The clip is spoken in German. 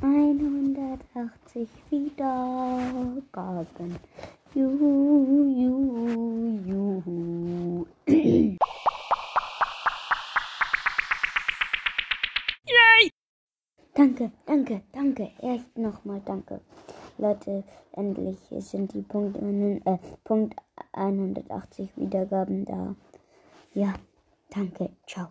180 Wiedergaben. Juhu, juhu, juhu. Yay! Danke, danke, danke. Echt nochmal danke. Leute, endlich sind die Punkt, äh, Punkt 180 Wiedergaben da. Ja, danke. Ciao.